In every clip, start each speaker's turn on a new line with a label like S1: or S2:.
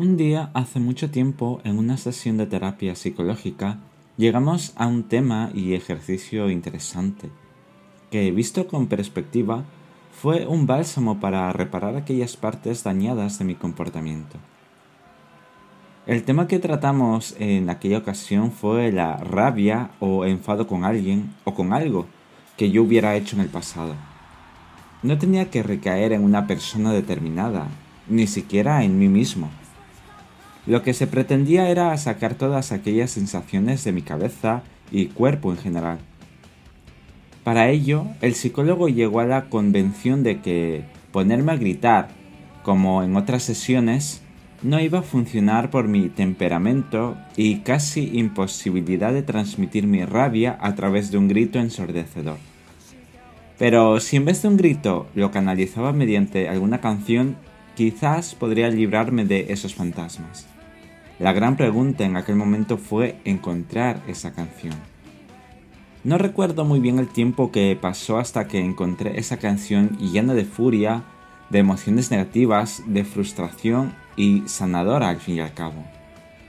S1: Un día, hace mucho tiempo, en una sesión de terapia psicológica, llegamos a un tema y ejercicio interesante, que visto con perspectiva, fue un bálsamo para reparar aquellas partes dañadas de mi comportamiento. El tema que tratamos en aquella ocasión fue la rabia o enfado con alguien o con algo que yo hubiera hecho en el pasado. No tenía que recaer en una persona determinada, ni siquiera en mí mismo. Lo que se pretendía era sacar todas aquellas sensaciones de mi cabeza y cuerpo en general. Para ello, el psicólogo llegó a la convención de que ponerme a gritar, como en otras sesiones, no iba a funcionar por mi temperamento y casi imposibilidad de transmitir mi rabia a través de un grito ensordecedor. Pero si en vez de un grito lo canalizaba mediante alguna canción, quizás podría librarme de esos fantasmas. La gran pregunta en aquel momento fue encontrar esa canción. No recuerdo muy bien el tiempo que pasó hasta que encontré esa canción llena de furia, de emociones negativas, de frustración y sanadora al fin y al cabo.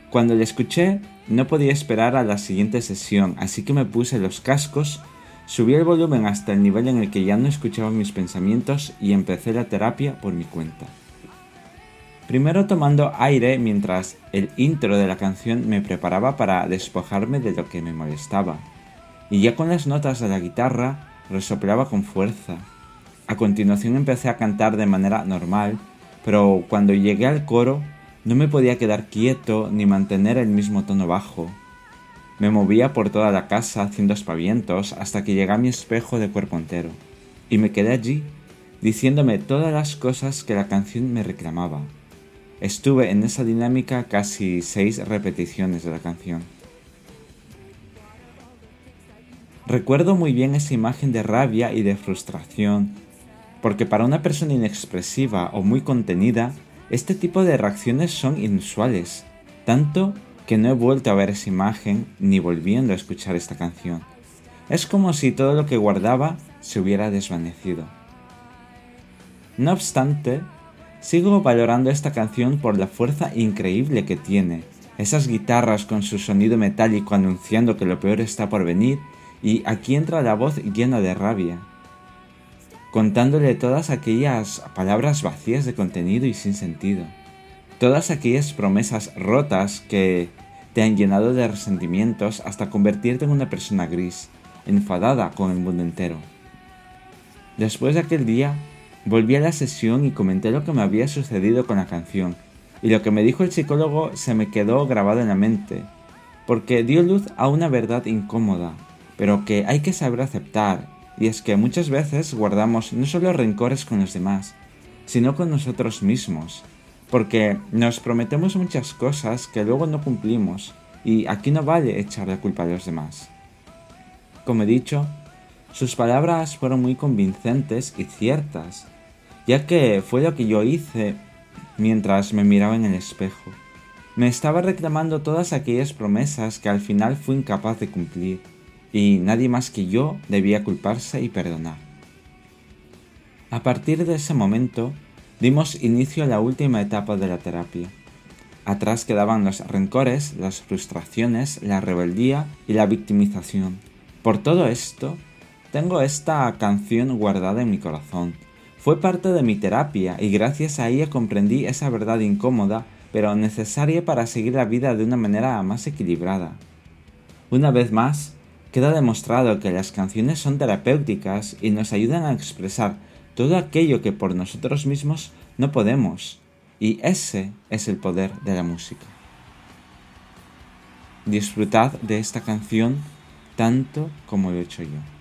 S1: Cuando la escuché, no podía esperar a la siguiente sesión, así que me puse los cascos, subí el volumen hasta el nivel en el que ya no escuchaba mis pensamientos y empecé la terapia por mi cuenta. Primero tomando aire mientras el intro de la canción me preparaba para despojarme de lo que me molestaba, y ya con las notas de la guitarra resoplaba con fuerza. A continuación empecé a cantar de manera normal, pero cuando llegué al coro no me podía quedar quieto ni mantener el mismo tono bajo. Me movía por toda la casa haciendo espavientos hasta que llegué a mi espejo de cuerpo entero, y me quedé allí, diciéndome todas las cosas que la canción me reclamaba. Estuve en esa dinámica casi seis repeticiones de la canción. Recuerdo muy bien esa imagen de rabia y de frustración porque para una persona inexpresiva o muy contenida, este tipo de reacciones son inusuales, tanto que no he vuelto a ver esa imagen ni volviendo a escuchar esta canción. Es como si todo lo que guardaba se hubiera desvanecido. No obstante, sigo valorando esta canción por la fuerza increíble que tiene, esas guitarras con su sonido metálico anunciando que lo peor está por venir, y aquí entra la voz llena de rabia, contándole todas aquellas palabras vacías de contenido y sin sentido, todas aquellas promesas rotas que te han llenado de resentimientos hasta convertirte en una persona gris, enfadada con el mundo entero. Después de aquel día, volví a la sesión y comenté lo que me había sucedido con la canción, y lo que me dijo el psicólogo se me quedó grabado en la mente, porque dio luz a una verdad incómoda, pero que hay que saber aceptar y es que muchas veces guardamos no solo rencores con los demás, sino con nosotros mismos, porque nos prometemos muchas cosas que luego no cumplimos, y aquí no vale echar la culpa a los demás. Como he dicho, sus palabras fueron muy convincentes y ciertas, ya que fue lo que yo hice mientras me miraba en el espejo. Me estaba reclamando todas aquellas promesas que al final fui incapaz de cumplir y nadie más que yo debía culparse y perdonar. A partir de ese momento, dimos inicio a la última etapa de la terapia. Atrás quedaban los rencores, las frustraciones, la rebeldía y la victimización. Por todo esto, tengo esta canción guardada en mi corazón. Fue parte de mi terapia y gracias a ella comprendí esa verdad incómoda, pero necesaria para seguir la vida de una manera más equilibrada. Una vez más, Queda demostrado que las canciones son terapéuticas y nos ayudan a expresar todo aquello que por nosotros mismos no podemos. Y ese es el poder de la música. Disfrutad de esta canción tanto como lo he hecho yo.